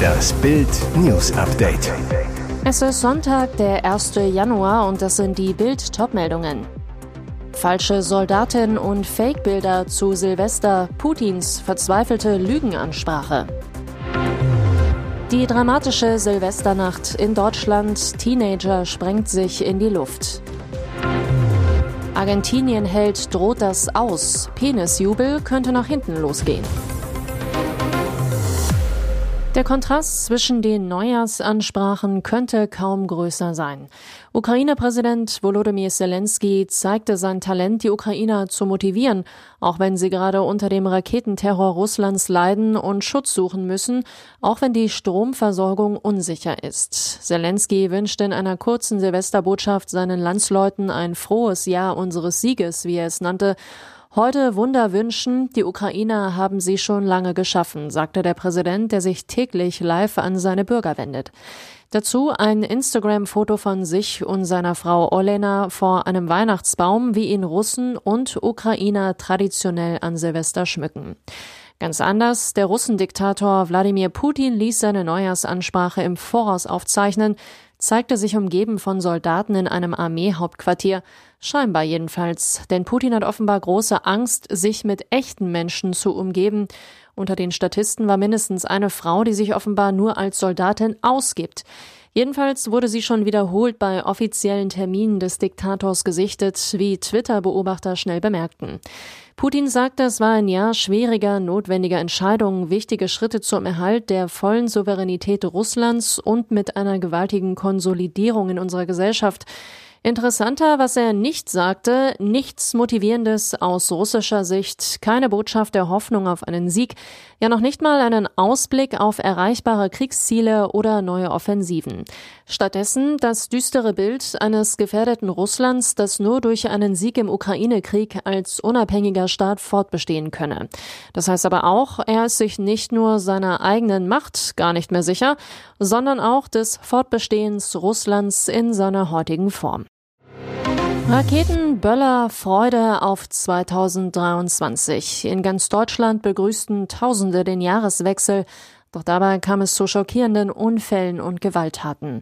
Das Bild News Update. Es ist Sonntag, der 1. Januar und das sind die Bild Topmeldungen. Falsche Soldatin und Fake-Bilder zu Silvester, Putins verzweifelte Lügenansprache. Die dramatische Silvesternacht in Deutschland, Teenager sprengt sich in die Luft. Argentinien hält, droht das aus. Penisjubel könnte nach hinten losgehen. Der Kontrast zwischen den Neujahrsansprachen könnte kaum größer sein. Ukraine-Präsident Volodymyr Zelensky zeigte sein Talent, die Ukrainer zu motivieren, auch wenn sie gerade unter dem Raketenterror Russlands leiden und Schutz suchen müssen, auch wenn die Stromversorgung unsicher ist. Zelensky wünschte in einer kurzen Silvesterbotschaft seinen Landsleuten ein frohes Jahr unseres Sieges, wie er es nannte, Heute Wunder wünschen, die Ukrainer haben sie schon lange geschaffen, sagte der Präsident, der sich täglich live an seine Bürger wendet. Dazu ein Instagram-Foto von sich und seiner Frau Olena vor einem Weihnachtsbaum, wie ihn Russen und Ukrainer traditionell an Silvester schmücken. Ganz anders, der Russendiktator Wladimir Putin ließ seine Neujahrsansprache im Voraus aufzeichnen, zeigte sich umgeben von Soldaten in einem Armeehauptquartier, scheinbar jedenfalls, denn Putin hat offenbar große Angst, sich mit echten Menschen zu umgeben. Unter den Statisten war mindestens eine Frau, die sich offenbar nur als Soldatin ausgibt. Jedenfalls wurde sie schon wiederholt bei offiziellen Terminen des Diktators gesichtet, wie Twitter-Beobachter schnell bemerkten. Putin sagte, es war ein Jahr schwieriger, notwendiger Entscheidungen, wichtige Schritte zum Erhalt der vollen Souveränität Russlands und mit einer gewaltigen Konsolidierung in unserer Gesellschaft. Interessanter, was er nicht sagte, nichts Motivierendes aus russischer Sicht, keine Botschaft der Hoffnung auf einen Sieg, ja noch nicht mal einen Ausblick auf erreichbare Kriegsziele oder neue Offensiven. Stattdessen das düstere Bild eines gefährdeten Russlands, das nur durch einen Sieg im Ukraine-Krieg als unabhängiger Staat fortbestehen könne. Das heißt aber auch, er ist sich nicht nur seiner eigenen Macht gar nicht mehr sicher, sondern auch des Fortbestehens Russlands in seiner heutigen Form. Raketen, Böller, Freude auf 2023. In ganz Deutschland begrüßten Tausende den Jahreswechsel, doch dabei kam es zu schockierenden Unfällen und Gewalttaten.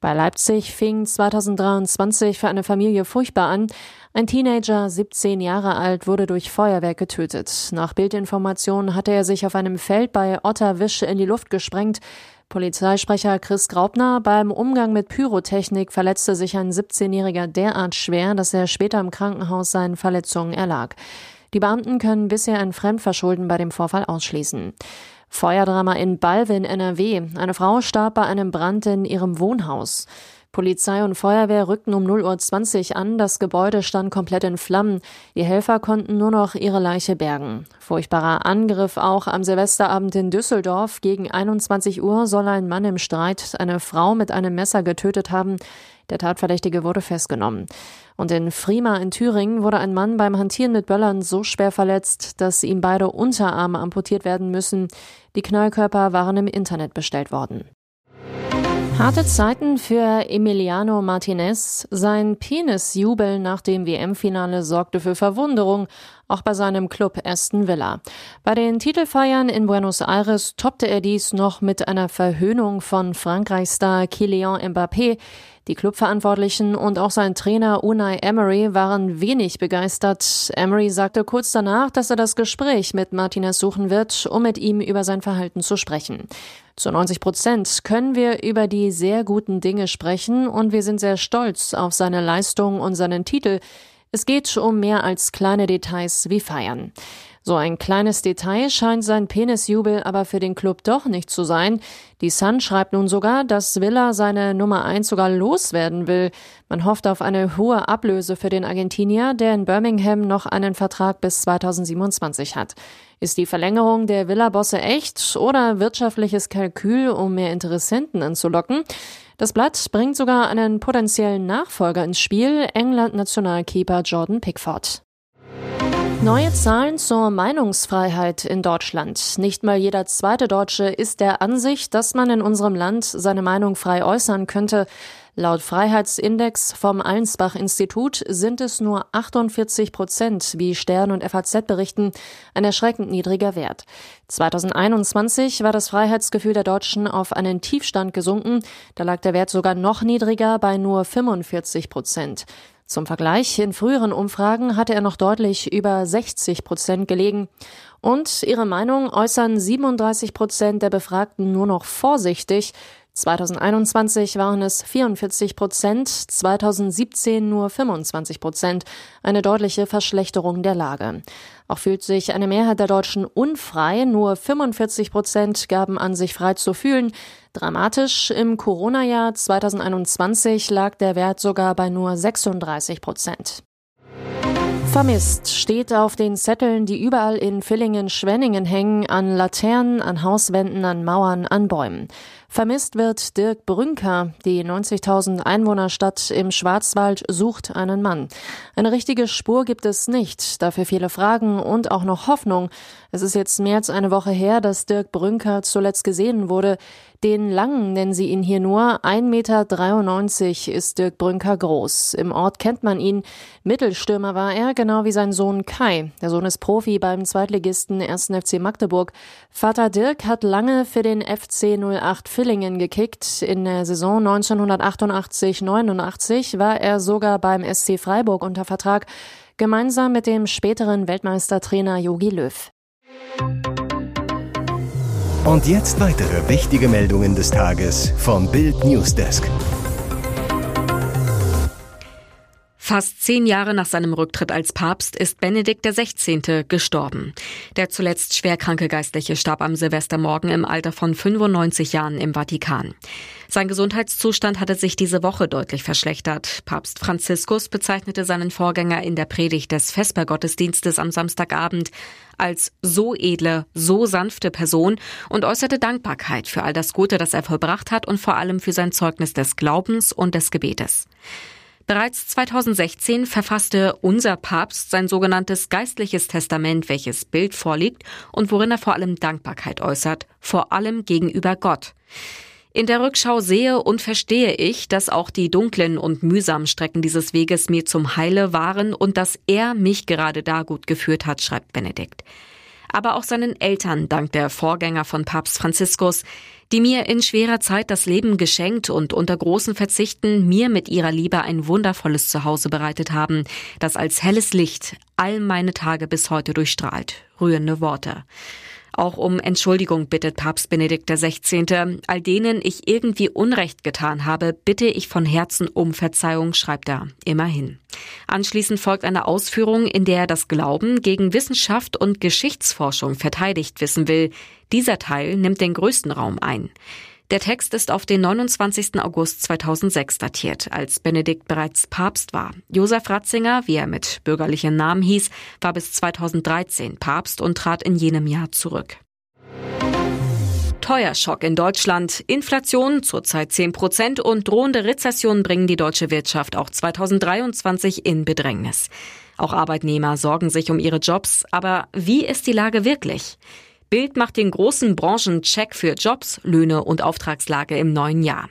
Bei Leipzig fing 2023 für eine Familie furchtbar an. Ein Teenager, 17 Jahre alt, wurde durch Feuerwerk getötet. Nach Bildinformationen hatte er sich auf einem Feld bei Otterwisch in die Luft gesprengt. Polizeisprecher Chris Graupner, beim Umgang mit Pyrotechnik verletzte sich ein 17-Jähriger derart schwer, dass er später im Krankenhaus seinen Verletzungen erlag. Die Beamten können bisher ein Fremdverschulden bei dem Vorfall ausschließen. Feuerdrama in Balvin, NRW. Eine Frau starb bei einem Brand in ihrem Wohnhaus. Polizei und Feuerwehr rückten um 0.20 Uhr an, das Gebäude stand komplett in Flammen. Die Helfer konnten nur noch ihre Leiche bergen. Furchtbarer Angriff auch am Silvesterabend in Düsseldorf. Gegen 21 Uhr soll ein Mann im Streit eine Frau mit einem Messer getötet haben. Der Tatverdächtige wurde festgenommen. Und in Frima in Thüringen wurde ein Mann beim Hantieren mit Böllern so schwer verletzt, dass ihm beide Unterarme amputiert werden müssen. Die Knallkörper waren im Internet bestellt worden. Harte Zeiten für Emiliano Martinez. Sein Penisjubel nach dem WM-Finale sorgte für Verwunderung, auch bei seinem Club Aston Villa. Bei den Titelfeiern in Buenos Aires toppte er dies noch mit einer Verhöhnung von Frankreichs-Star Kylian Mbappé. Die Clubverantwortlichen und auch sein Trainer Unai Emery waren wenig begeistert. Emery sagte kurz danach, dass er das Gespräch mit Martinez suchen wird, um mit ihm über sein Verhalten zu sprechen. Zu 90 Prozent können wir über die sehr guten Dinge sprechen und wir sind sehr stolz auf seine Leistung und seinen Titel. Es geht um mehr als kleine Details wie Feiern. So ein kleines Detail scheint sein Penisjubel aber für den Club doch nicht zu sein. Die Sun schreibt nun sogar, dass Villa seine Nummer 1 sogar loswerden will. Man hofft auf eine hohe Ablöse für den Argentinier, der in Birmingham noch einen Vertrag bis 2027 hat. Ist die Verlängerung der Villa-Bosse echt oder wirtschaftliches Kalkül, um mehr Interessenten anzulocken? Das Blatt bringt sogar einen potenziellen Nachfolger ins Spiel, England-Nationalkeeper Jordan Pickford. Neue Zahlen zur Meinungsfreiheit in Deutschland. Nicht mal jeder zweite Deutsche ist der Ansicht, dass man in unserem Land seine Meinung frei äußern könnte. Laut Freiheitsindex vom Allensbach-Institut sind es nur 48 Prozent, wie Stern und FAZ berichten, ein erschreckend niedriger Wert. 2021 war das Freiheitsgefühl der Deutschen auf einen Tiefstand gesunken. Da lag der Wert sogar noch niedriger bei nur 45 Prozent. Zum Vergleich, in früheren Umfragen hatte er noch deutlich über 60 Prozent gelegen. Und ihre Meinung äußern 37 Prozent der Befragten nur noch vorsichtig. 2021 waren es 44 Prozent, 2017 nur 25 Prozent. Eine deutliche Verschlechterung der Lage. Auch fühlt sich eine Mehrheit der Deutschen unfrei. Nur 45 Prozent gaben an, sich frei zu fühlen. Dramatisch im Corona-Jahr 2021 lag der Wert sogar bei nur 36 Prozent. Vermisst steht auf den Zetteln, die überall in Villingen-Schwenningen hängen, an Laternen, an Hauswänden, an Mauern, an Bäumen. Vermisst wird Dirk Brünker. Die 90.000 Einwohnerstadt im Schwarzwald sucht einen Mann. Eine richtige Spur gibt es nicht. Dafür viele Fragen und auch noch Hoffnung. Es ist jetzt mehr als eine Woche her, dass Dirk Brünker zuletzt gesehen wurde. Den Langen nennen sie ihn hier nur. 1,93 Meter ist Dirk Brünker groß. Im Ort kennt man ihn. Mittelstürmer war er, genau wie sein Sohn Kai. Der Sohn ist Profi beim Zweitligisten 1. FC Magdeburg. Vater Dirk hat lange für den FC 08 Villingen gekickt. In der Saison 1988-89 war er sogar beim SC Freiburg unter Vertrag, gemeinsam mit dem späteren Weltmeistertrainer Jogi Löw. Und jetzt weitere wichtige Meldungen des Tages vom Bild Newsdesk. Fast zehn Jahre nach seinem Rücktritt als Papst ist Benedikt XVI. gestorben. Der zuletzt schwerkranke Geistliche starb am Silvestermorgen im Alter von 95 Jahren im Vatikan. Sein Gesundheitszustand hatte sich diese Woche deutlich verschlechtert. Papst Franziskus bezeichnete seinen Vorgänger in der Predigt des Vespergottesdienstes am Samstagabend als so edle, so sanfte Person und äußerte Dankbarkeit für all das Gute, das er vollbracht hat und vor allem für sein Zeugnis des Glaubens und des Gebetes. Bereits 2016 verfasste unser Papst sein sogenanntes geistliches Testament, welches Bild vorliegt und worin er vor allem Dankbarkeit äußert, vor allem gegenüber Gott. In der Rückschau sehe und verstehe ich, dass auch die dunklen und mühsamen Strecken dieses Weges mir zum Heile waren und dass er mich gerade da gut geführt hat, schreibt Benedikt aber auch seinen Eltern dank der Vorgänger von Papst Franziskus, die mir in schwerer Zeit das Leben geschenkt und unter großen Verzichten mir mit ihrer Liebe ein wundervolles Zuhause bereitet haben, das als helles Licht all meine Tage bis heute durchstrahlt. Rührende Worte. Auch um Entschuldigung bittet Papst Benedikt XVI. All denen ich irgendwie Unrecht getan habe, bitte ich von Herzen um Verzeihung, schreibt er. Immerhin. Anschließend folgt eine Ausführung, in der er das Glauben gegen Wissenschaft und Geschichtsforschung verteidigt wissen will. Dieser Teil nimmt den größten Raum ein. Der Text ist auf den 29. August 2006 datiert, als Benedikt bereits Papst war. Josef Ratzinger, wie er mit bürgerlichem Namen hieß, war bis 2013 Papst und trat in jenem Jahr zurück. Teuerschock in Deutschland. Inflation zurzeit 10 Prozent und drohende Rezession bringen die deutsche Wirtschaft auch 2023 in Bedrängnis. Auch Arbeitnehmer sorgen sich um ihre Jobs. Aber wie ist die Lage wirklich? Bild macht den großen Branchencheck für Jobs, Löhne und Auftragslage im neuen Jahr.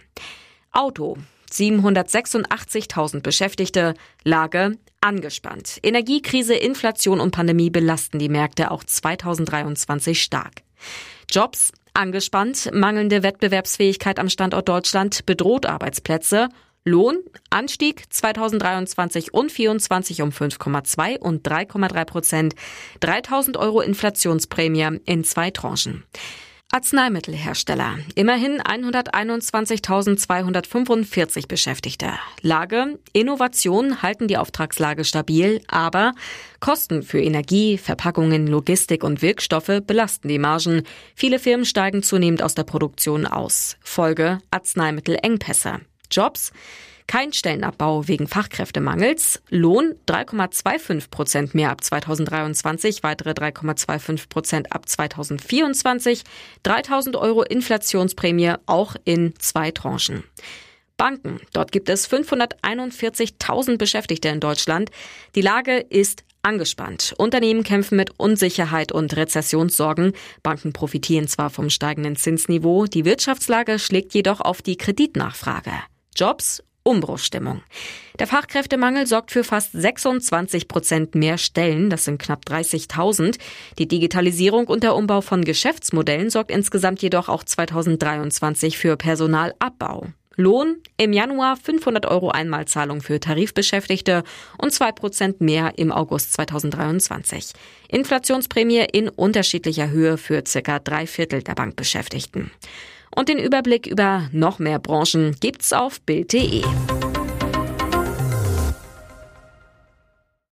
Auto. 786.000 Beschäftigte, Lage angespannt. Energiekrise, Inflation und Pandemie belasten die Märkte auch 2023 stark. Jobs angespannt, mangelnde Wettbewerbsfähigkeit am Standort Deutschland bedroht Arbeitsplätze Lohn Anstieg 2023 und 2024 um 5,2 und 3,3 Prozent. 3000 Euro Inflationsprämie in zwei Tranchen. Arzneimittelhersteller. Immerhin 121.245 Beschäftigte. Lage, Innovation halten die Auftragslage stabil, aber Kosten für Energie, Verpackungen, Logistik und Wirkstoffe belasten die Margen. Viele Firmen steigen zunehmend aus der Produktion aus. Folge Arzneimittelengpässe. Jobs. Kein Stellenabbau wegen Fachkräftemangels. Lohn 3,25 Prozent mehr ab 2023, weitere 3,25 Prozent ab 2024. 3000 Euro Inflationsprämie auch in zwei Tranchen. Banken. Dort gibt es 541.000 Beschäftigte in Deutschland. Die Lage ist angespannt. Unternehmen kämpfen mit Unsicherheit und Rezessionssorgen. Banken profitieren zwar vom steigenden Zinsniveau, die Wirtschaftslage schlägt jedoch auf die Kreditnachfrage. Jobs Umbruchstimmung. Der Fachkräftemangel sorgt für fast 26 Prozent mehr Stellen, das sind knapp 30.000. Die Digitalisierung und der Umbau von Geschäftsmodellen sorgt insgesamt jedoch auch 2023 für Personalabbau. Lohn im Januar 500 Euro Einmalzahlung für Tarifbeschäftigte und 2 Prozent mehr im August 2023. Inflationsprämie in unterschiedlicher Höhe für circa drei Viertel der Bankbeschäftigten. Und den Überblick über noch mehr Branchen gibt's auf Bild.de.